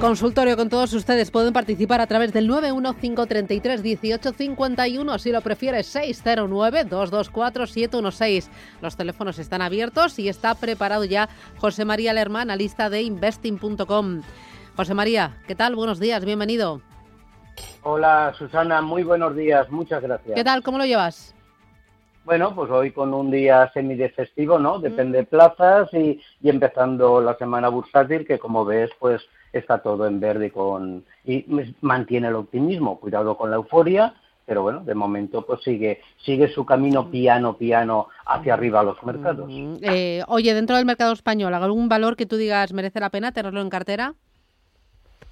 Consultorio con todos ustedes. Pueden participar a través del 915331851, si lo prefieres 609224716. Los teléfonos están abiertos y está preparado ya José María Lerma, analista de investing.com. José María, ¿qué tal? Buenos días, bienvenido. Hola Susana, muy buenos días, muchas gracias. ¿Qué tal? ¿Cómo lo llevas? Bueno, pues hoy con un día semi de festivo, ¿no? Depende de plazas y, y empezando la semana bursátil, que como ves, pues está todo en verde con y mantiene el optimismo, cuidado con la euforia, pero bueno, de momento pues sigue sigue su camino piano piano hacia arriba a los mercados. Eh, oye, dentro del mercado español, ¿algún valor que tú digas merece la pena tenerlo en cartera?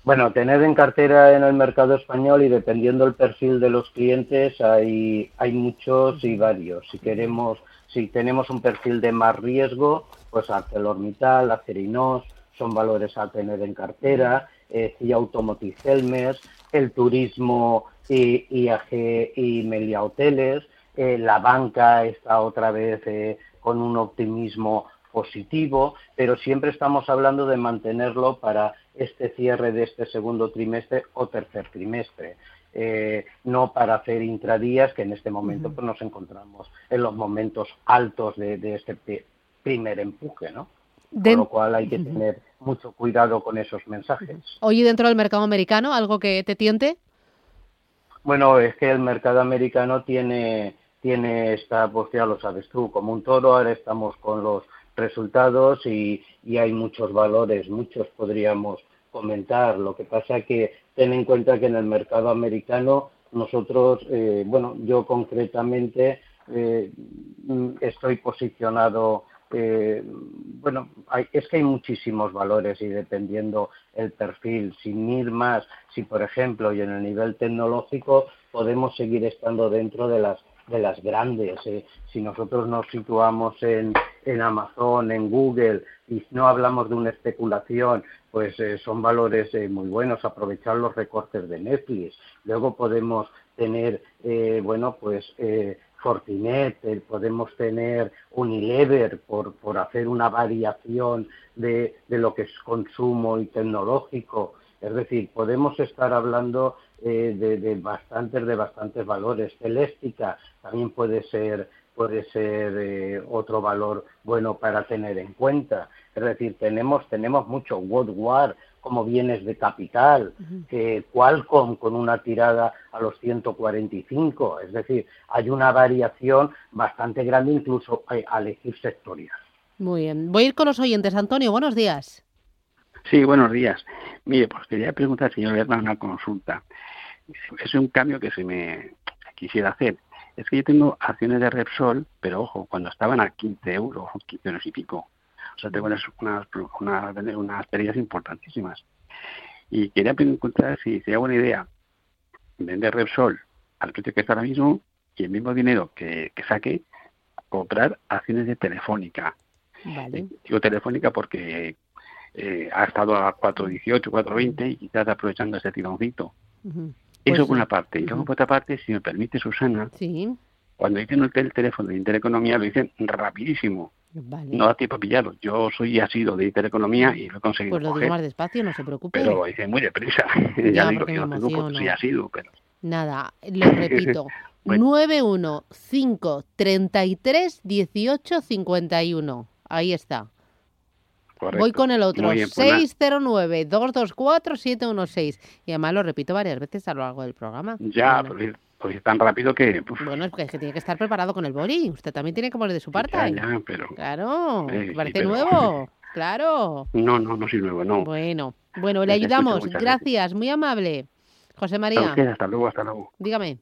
Bueno, tener en cartera en el mercado español y dependiendo del perfil de los clientes hay hay muchos y varios. Si queremos si tenemos un perfil de más riesgo, pues ArcelorMittal, Acerinos, son valores a tener en cartera, eh, y Automotive Helmers, el turismo y IAG y Melia Hoteles, eh, la banca está otra vez eh, con un optimismo positivo, pero siempre estamos hablando de mantenerlo para este cierre de este segundo trimestre o tercer trimestre. Eh, no para hacer intradías, que en este momento pues, nos encontramos en los momentos altos de, de este primer empuje, ¿no? Con lo cual hay que tener mucho cuidado con esos mensajes. Oye, dentro del mercado americano, ¿algo que te tiente? Bueno, es que el mercado americano tiene, tiene esta, pues ya lo sabes tú, como un toro, ahora estamos con los resultados y, y hay muchos valores, muchos podríamos comentar. Lo que pasa que ten en cuenta que en el mercado americano nosotros, eh, bueno, yo concretamente eh, estoy posicionado eh, bueno, hay, es que hay muchísimos valores y dependiendo el perfil, sin ir más, si por ejemplo y en el nivel tecnológico podemos seguir estando dentro de las de las grandes. Eh. Si nosotros nos situamos en, en Amazon, en Google y no hablamos de una especulación, pues eh, son valores eh, muy buenos, aprovechar los recortes de Netflix. Luego podemos tener, eh, bueno, pues Fortinet, podemos tener Unilever por, por hacer una variación de, de, lo que es consumo y tecnológico. Es decir, podemos estar hablando eh, de, de, bastantes, de bastantes valores. Celéstica también puede ser, puede ser eh, otro valor bueno para tener en cuenta. Es decir, tenemos, tenemos mucho Woodward, como bienes de capital, Qualcomm con una tirada a los 145, es decir, hay una variación bastante grande incluso a elegir sectorial. Muy bien, voy a ir con los oyentes. Antonio, buenos días. Sí, buenos días. Mire, pues quería preguntar, señor Berna, una consulta. Es un cambio que se me quisiera hacer. Es que yo tengo acciones de Repsol, pero ojo, cuando estaban a 15 euros, 15 euros y pico, o sea, tengo unas, unas, pérdidas importantísimas. Y quería preguntar si sería buena idea vender Repsol al precio que está ahora mismo y el mismo dinero que, que saque, comprar acciones de Telefónica. Vale. Digo Telefónica porque eh, ha estado a 4.18, 4.20 y quizás aprovechando ese tironcito. Uh -huh. Eso Pues por una parte. Y luego por otra parte, si me permite, Susana, Sí, cuando dicen el tel- teléfono de Intereconomía lo dicen rapidísimo. vale. No da tiempo a pillarlo. Yo soy asido de Intereconomía y lo he conseguido Pues lo digo coger. más despacio, no se preocupe. Pero dice muy deprisa. Ya, ya digo, yo me tengo porque soy asido, pero Nada, lo repito. Bueno. 915 33 18 51. Ahí está. Correcto. Voy con el otro. Muy bien, pues nada. 609 224 716. Y además lo repito varias veces a lo largo del programa. Ya, Bueno, pero Pues tan rápido que... Bueno, es que, es que tiene que estar preparado con el boli. Usted también tiene que poner de su parte. Ya, ya, pero... Claro, Eh, sí, parece pero- nuevo. Claro. No, no, no soy nuevo, no. Bueno, bueno, le ayudamos. muchas Gracias, muy amable. José María, usted, hasta luego, hasta luego. dígame.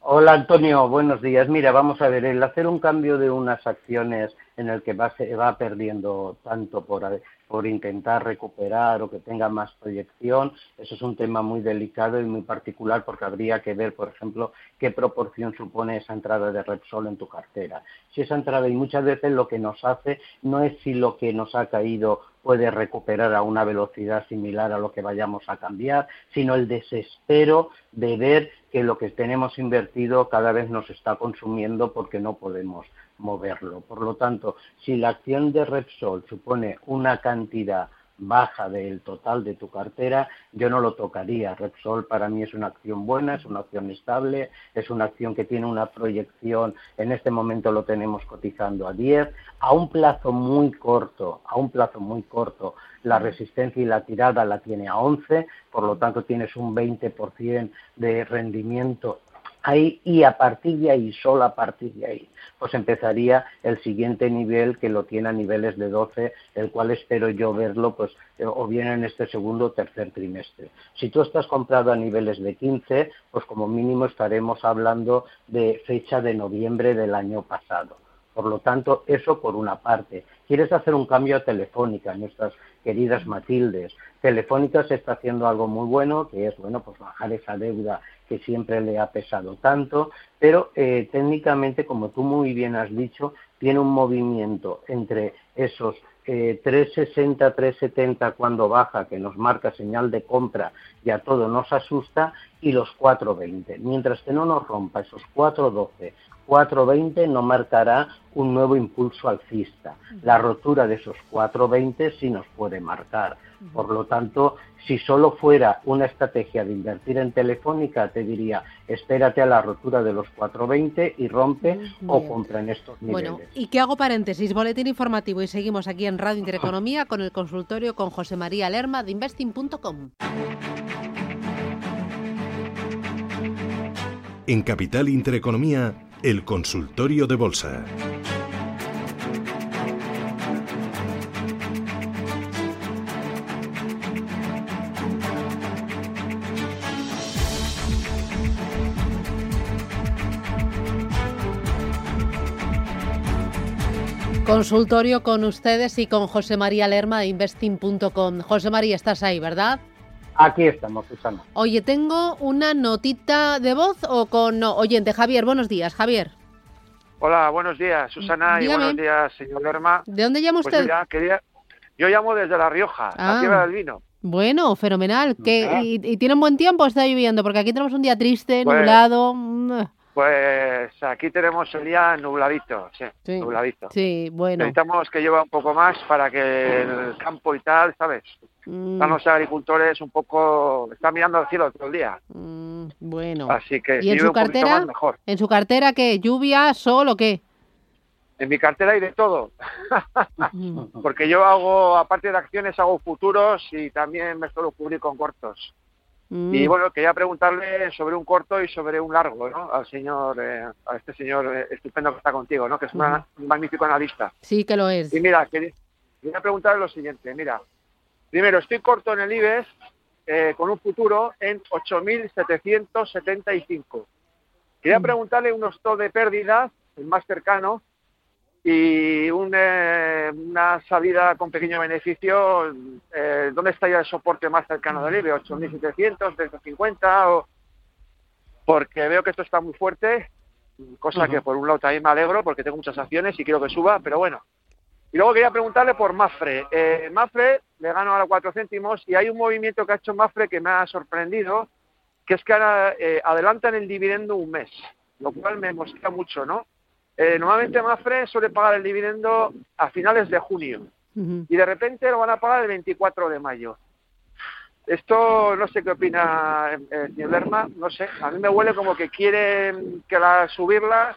Hola Antonio, buenos días. Mira, vamos a ver, el hacer un cambio de unas acciones en el que va, se va perdiendo tanto por, por intentar recuperar o que tenga más proyección, eso es un tema muy delicado y muy particular porque habría que ver, por ejemplo, qué proporción supone esa entrada de Repsol en tu cartera. Si esa entrada, y muchas veces lo que nos hace no es si lo que nos ha caído puede recuperar a una velocidad similar a lo que vayamos a cambiar, sino el desespero de ver que lo que tenemos invertido cada vez nos está consumiendo porque no podemos moverlo. Por lo tanto, si la acción de Repsol supone una cantidad baja del total de tu cartera, yo no lo tocaría. Repsol para mí es una acción buena, es una acción estable, es una acción que tiene una proyección, en este momento lo tenemos cotizando a 10, a un plazo muy corto, a un plazo muy corto, la resistencia y la tirada la tiene a 11, por lo tanto tienes un 20% de rendimiento ahí y a partir de ahí, solo a partir de ahí, pues empezaría el siguiente nivel que lo tiene a niveles de 12, el cual espero yo verlo pues eh, o bien en este segundo o tercer trimestre. Si tú estás comprado a niveles de 15, pues como mínimo estaremos hablando de fecha de noviembre del año pasado. Por lo tanto, eso por una parte. ¿Quieres hacer un cambio a Telefónica, nuestras queridas Matildes? Telefónica se está haciendo algo muy bueno, que es bueno, pues bajar esa deuda que siempre le ha pesado tanto, pero eh, técnicamente, como tú muy bien has dicho, tiene un movimiento entre esos eh, 360, 370 cuando baja, que nos marca señal de compra y a todo nos asusta, y los 420. Mientras que no nos rompa esos 412, 420 no marcará un nuevo impulso alcista. La rotura de esos 420 sí nos puede marcar. Por lo tanto, si solo fuera una estrategia de invertir en Telefónica, te diría, espérate a la rotura de los 420 y rompe o compra en estos niveles. Bueno, y que hago paréntesis, boletín informativo y seguimos aquí en Radio Intereconomía con el consultorio con José María Lerma de investing.com. En Capital Intereconomía, el consultorio de bolsa. Consultorio con ustedes y con José María Lerma de investing.com. José María, estás ahí, ¿verdad? Aquí estamos, Susana. Oye, tengo una notita de voz o con no, oyente. Javier, buenos días, Javier. Hola, buenos días, Susana, y Dígame. buenos días, señor Lerma. ¿De dónde llama Pues usted? mira, quería... Yo llamo desde La Rioja, Ah. la tierra del vino. Bueno, fenomenal. ¿Qué- Ah. y, y tiene un buen tiempo está lloviendo? Porque aquí tenemos un día triste, Pues- nublado. Pues aquí tenemos el día nubladito, sí, Sí. nubladito. Sí, bueno. Necesitamos que llueva un poco más para que el campo y tal, ¿sabes? mm, Están los agricultores un poco... Están mirando al cielo todo el día. mm, bueno. Así que ¿Y si en su un poquito cartera? más, mejor. ¿En su cartera qué? ¿Lluvia, sol o qué? En mi cartera hay de todo, Mm, porque yo hago, aparte de acciones, hago futuros y también me suelo cubrir con cortos. Mm. Y bueno, quería preguntarle sobre un corto y sobre un largo, ¿no? Al señor, eh, a este señor eh, estupendo que está contigo, ¿no? Que es una- un magnífico analista. Sí que lo es. Y mira, quería, quería preguntarle lo siguiente, mira. Primero, estoy corto en el IBEX eh, con un futuro en 8.775. Quería Mm. preguntarle unos top de pérdidas, el más cercano, y un, eh, una salida con pequeño beneficio, eh, ¿dónde estaría el soporte más cercano del IBE? ¿8.700, 350? O... Porque veo que esto está muy fuerte, cosa que por un lado también me alegro porque tengo muchas acciones y quiero que suba, pero bueno. Y luego quería preguntarle por Mafre. Eh, Mafre le gano ahora 4 céntimos y hay un movimiento que ha hecho Mafre que me ha sorprendido, que es que ahora eh, adelantan el dividendo un mes, lo cual me emociona mucho, ¿no? Eh, normalmente Mafre suele pagar el dividendo a finales de junio y de repente lo van a pagar el 24 de mayo. Esto no sé qué opina eh, el señor Lerma, no sé, a mí me huele como que quieren que la subirla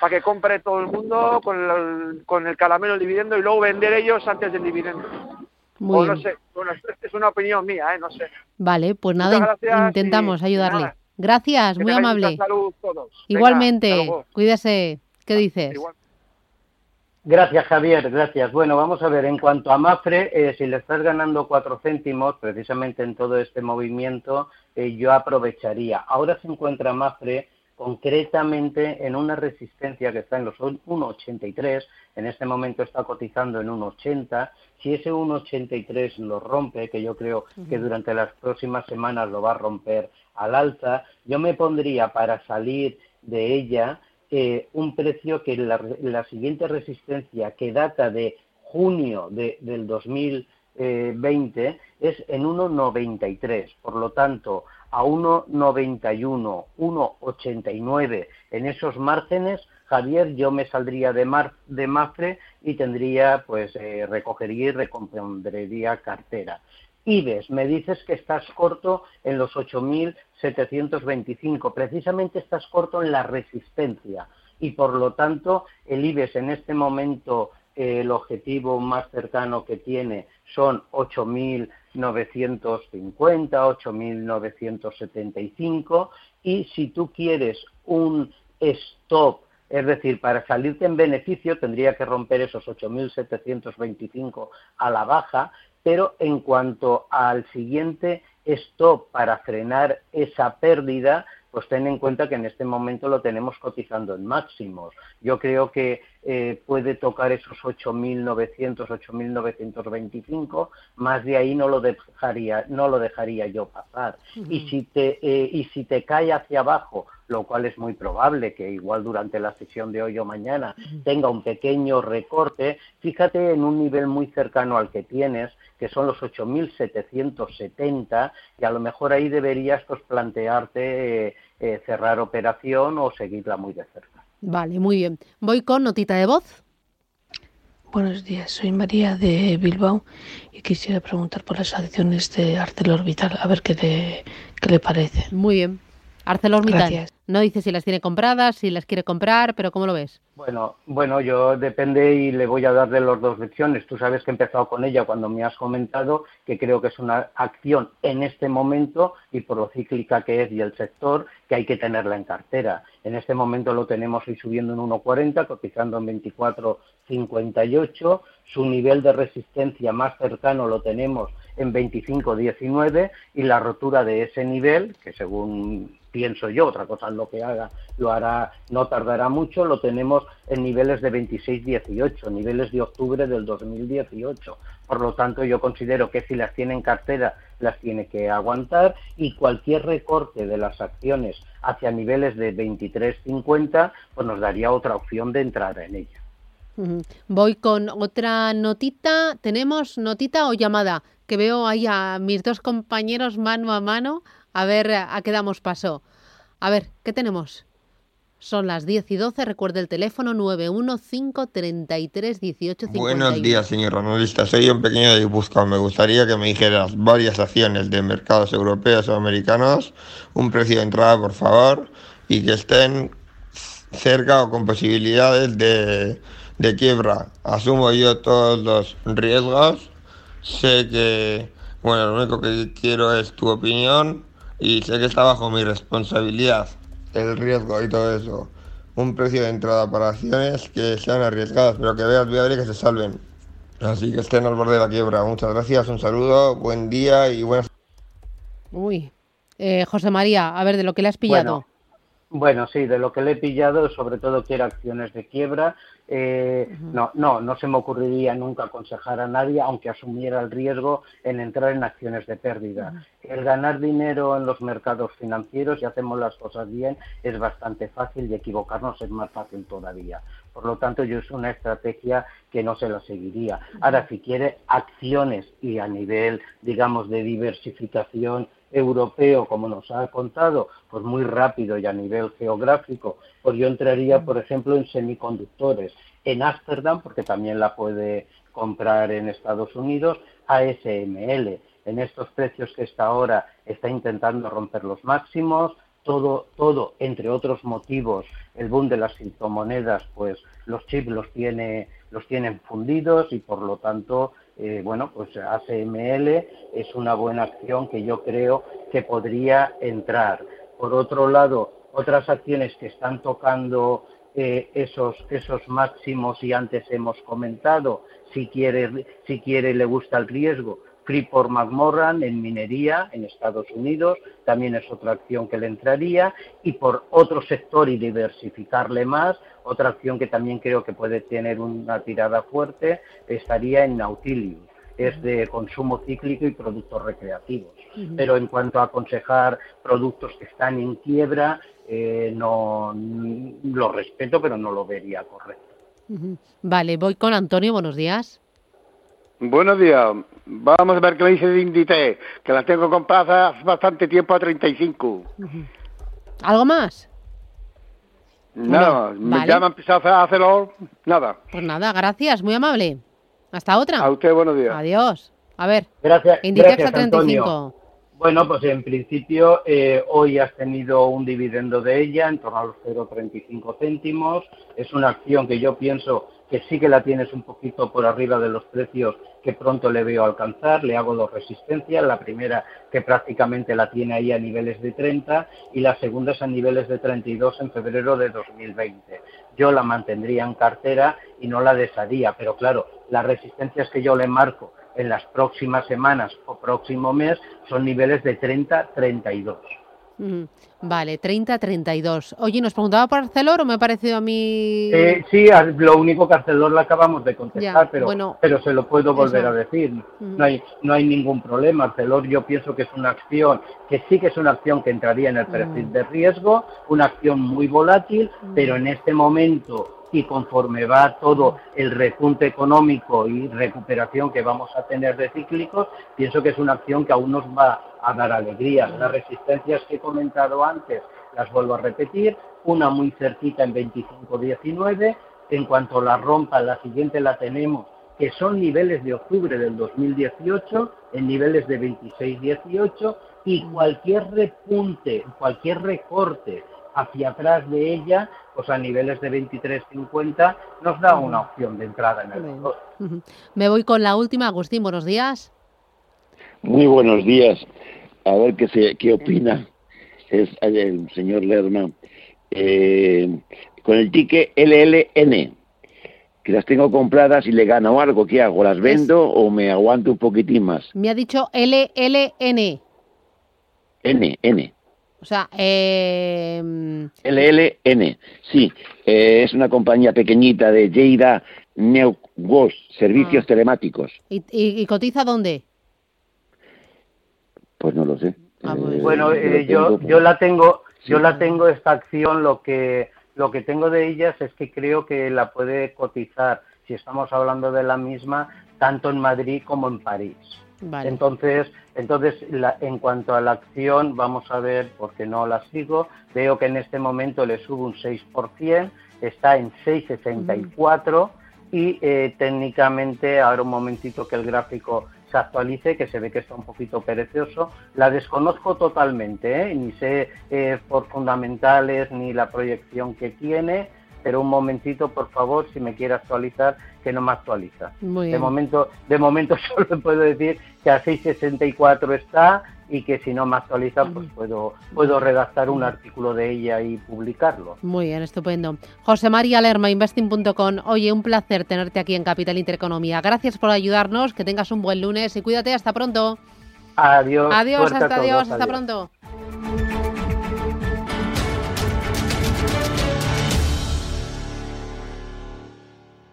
para que compre todo el mundo con el, con el caramelo del dividendo y luego vender ellos antes del dividendo. Muy o no bien. sé, bueno, es- una opinión mía, ¿eh? no sé. Vale, pues nada, gracias intentamos ayudarle. nada, Gracias, muy amable. Salud todos. Igualmente, cuídese. ¿Qué dices? Gracias, Javier, gracias. Bueno, vamos a ver, en cuanto a Mafre, eh, si le estás ganando cuatro céntimos, precisamente en todo este movimiento, eh, yo aprovecharía. Ahora se encuentra Mafre concretamente en una resistencia que está en los 1,83, en este momento está cotizando en 1,80. Si ese 1,83 lo rompe, que yo creo que durante las próximas semanas lo va a romper al alza, yo me pondría para salir de ella eh, un precio que la, la, siguiente resistencia que data de junio de, del 2020 es en 1,93. Por lo tanto, a 1,91, 1,89 en esos márgenes, Javier, yo me saldría de, mar, de Mafre y tendría, pues, eh, recogería y recomprendería cartera. IBEX, me dices que estás corto en los 8.725, precisamente estás corto en la resistencia y por lo tanto el IBEX en este momento eh, el objetivo más cercano que tiene son 8.950, 8.975 y si tú quieres un stop es decir, para salirte en beneficio tendría que romper esos 8.725 a la baja pero en cuanto al siguiente stop para frenar esa pérdida, pues ten en cuenta que en este momento lo tenemos cotizando en máximos. Yo creo que eh, puede tocar esos 8.900, 8.925, más de ahí no lo dejaría, no lo dejaría yo pasar. Y si te eh, y si te cae hacia abajo, lo cual es muy probable que igual durante la sesión de hoy o mañana tenga un pequeño recorte, fíjate en un nivel muy cercano al que tienes, que son los 8.770, y a lo mejor ahí deberías pues plantearte eh, eh, cerrar operación o seguirla muy de cerca. Vale, muy bien. Voy con notita de voz. Buenos días, soy María de Bilbao y quisiera preguntar por las acciones de ArcelorMittal, a ver qué, qué le parece. Muy bien. ArcelorMittal. No dice si las tiene compradas, si las quiere comprar, pero ¿cómo lo ves? Bueno, bueno, yo depende y le voy a dar de las dos lecciones. Tú sabes que he empezado con ella cuando me has comentado que creo que es una acción en este momento y por lo cíclica que es y el sector que hay que tenerla en cartera. En este momento lo tenemos hoy subiendo en 1.40, cotizando en 24.58. Su nivel de resistencia más cercano lo tenemos en 25.19 y la rotura de ese nivel, que según pienso yo, otra cosa es lo que haga, lo hará, no tardará mucho, lo tenemos en niveles de 26-18, niveles de octubre del 2018. Por lo tanto, yo considero que si las tiene en cartera, las tiene que aguantar y cualquier recorte de las acciones hacia niveles de 23-50, pues nos daría otra opción de entrar en ella. Voy con otra notita. ¿Tenemos notita o llamada? Que veo ahí a mis dos compañeros mano a mano a ver a qué damos paso. A ver, ¿qué tenemos? Son las 10 y 12, recuerde el teléfono 915331851. Buenos días, señor analista. Soy un pequeño Guipúzcoa. Me gustaría que me dijeras varias acciones de mercados europeos o americanos, un precio de entrada, por favor, y que estén cerca o con posibilidades de, de quiebra. Asumo yo todos los riesgos. Sé que, bueno, lo único que quiero es tu opinión y sé que está bajo mi responsabilidad el riesgo y todo eso. Un precio de entrada para acciones que sean arriesgadas, pero que veas viable y que se salven. Así que estén al borde de la quiebra. Muchas gracias, un saludo, buen día y buenas. Uy, eh, José María, a ver, de lo que le has pillado. Bueno, sí, de lo que le he pillado, sobre todo quiero acciones de quiebra. Eh, No, no, no se me ocurriría nunca aconsejar a nadie, aunque asumiera el riesgo en entrar en acciones de pérdida. El ganar dinero en los mercados financieros, si hacemos las cosas bien, es bastante fácil y equivocarnos es más fácil todavía. Por lo tanto, yo es una estrategia que no se la seguiría. Ahora, si quiere acciones y a nivel, digamos, de diversificación europeo, como nos ha contado, pues muy rápido y a nivel geográfico, pues yo entraría, por ejemplo, en semiconductores, en Ámsterdam, porque también la puede comprar en Estados Unidos, ASML, en estos precios que está ahora está intentando romper los máximos, todo, todo, entre otros motivos, el boom de las criptomonedas, pues los chips los tiene, los tienen fundidos y por lo tanto eh, bueno, pues ACML es una buena acción que yo creo que podría entrar. por otro lado, otras acciones que están tocando eh, esos, esos máximos y antes hemos comentado, si quiere, si quiere le gusta el riesgo, Freeport McMorran en minería en Estados Unidos, también es otra acción que le entraría, y por otro sector y diversificarle más, otra acción que también creo que puede tener una tirada fuerte, estaría en Nautilus, es de consumo cíclico y productos recreativos. Pero en cuanto a aconsejar productos que están en quiebra, eh, no lo respeto, pero no lo vería correcto. Vale, voy con Antonio, buenos días. Buenos días. Vamos a ver qué me dice de Inditex, que las tengo compradas hace bastante tiempo a 35. ¿Algo más? Nada, Bueno, me vale. llama, empezado a hacerlo, nada. Pues nada, gracias, muy amable. Hasta otra. A usted, buenos días. Adiós. A ver, Gracias, Inditex gracias, a 35. Antonio. Bueno, pues en principio eh, hoy has tenido un dividendo de ella en torno a los 0,35 céntimos. Es una acción que yo pienso que sí que la tienes un poquito por arriba de los precios que pronto le veo alcanzar. Le hago dos resistencias. La primera que prácticamente la tiene ahí a niveles de 30 y la segunda es a niveles de 32 en febrero de 2020. Yo la mantendría en cartera y no la desharía, pero claro, las resistencias que yo le marco en las próximas semanas o próximo mes son niveles de 30-32. Vale, 30-32. Oye, ¿nos preguntaba por Arcelor o me ha parecido a mí...? Eh, sí, lo único que Arcelor le acabamos de contestar, Ya, pero, bueno, pero se lo puedo volver eso. a decir. No hay, no hay ningún problema. Arcelor yo pienso que es una acción, que sí que es una acción que entraría en el perfil de riesgo, una acción muy volátil, pero en este momento y conforme va todo el repunte económico y recuperación que vamos a tener de cíclicos, pienso que es una acción que aún nos va a dar alegrías. Las resistencias que he comentado antes las vuelvo a repetir, una muy cerquita en 25.19, en cuanto la rompa, la siguiente la tenemos, que son niveles de octubre del 2018, en niveles de 26.18, y cualquier repunte, cualquier recorte hacia atrás de ella, pues a niveles de 23.50, nos da una opción de entrada en el valor. Me voy con la última. Agustín, buenos días. Muy buenos días. A ver qué, se, qué opina es el señor Lerma. Eh, con el ticket LLN, que las tengo compradas y le gano algo, ¿qué hago? ¿Las vendo o me aguanto un poquitín más? Me ha dicho LLN. N, N. O sea, eh, LLN, sí, eh, es una compañía pequeñita de Lleida Neuwos, servicios Ah. telemáticos. ¿y, y, y cotiza dónde? Pues no lo sé. Ah, Eh, Bueno, lo eh, yo, tengo- yo la tengo, yo la tengo esta acción, lo que lo que tengo de ellas es que creo que la puede cotizar, si estamos hablando de la misma, tanto en Madrid como en París. Vale. Entonces, entonces la- en cuanto a la acción, vamos a ver, porque no la sigo, veo que en este momento le sube un 6%, está en 6,64 y eh, técnicamente, ahora un momentito que el gráfico se actualice, que se ve que está un poquito perezoso, la desconozco totalmente, ¿eh? ni sé eh, por fundamentales ni la proyección que tiene, pero un momentito, por favor, si me quiere actualizar, que no me actualiza. Muy De bien. momento, de momento solo puedo decir que a 664 está y que si no me actualiza, pues puedo, puedo redactar un artículo de ella y publicarlo. Muy bien, estupendo. José María Lerma, investing.com. Oye, un placer tenerte aquí en Capital Intereconomía. Gracias por ayudarnos, que tengas un buen lunes y cuídate. Hasta pronto. Adiós. Adiós, hasta adiós, hasta pronto.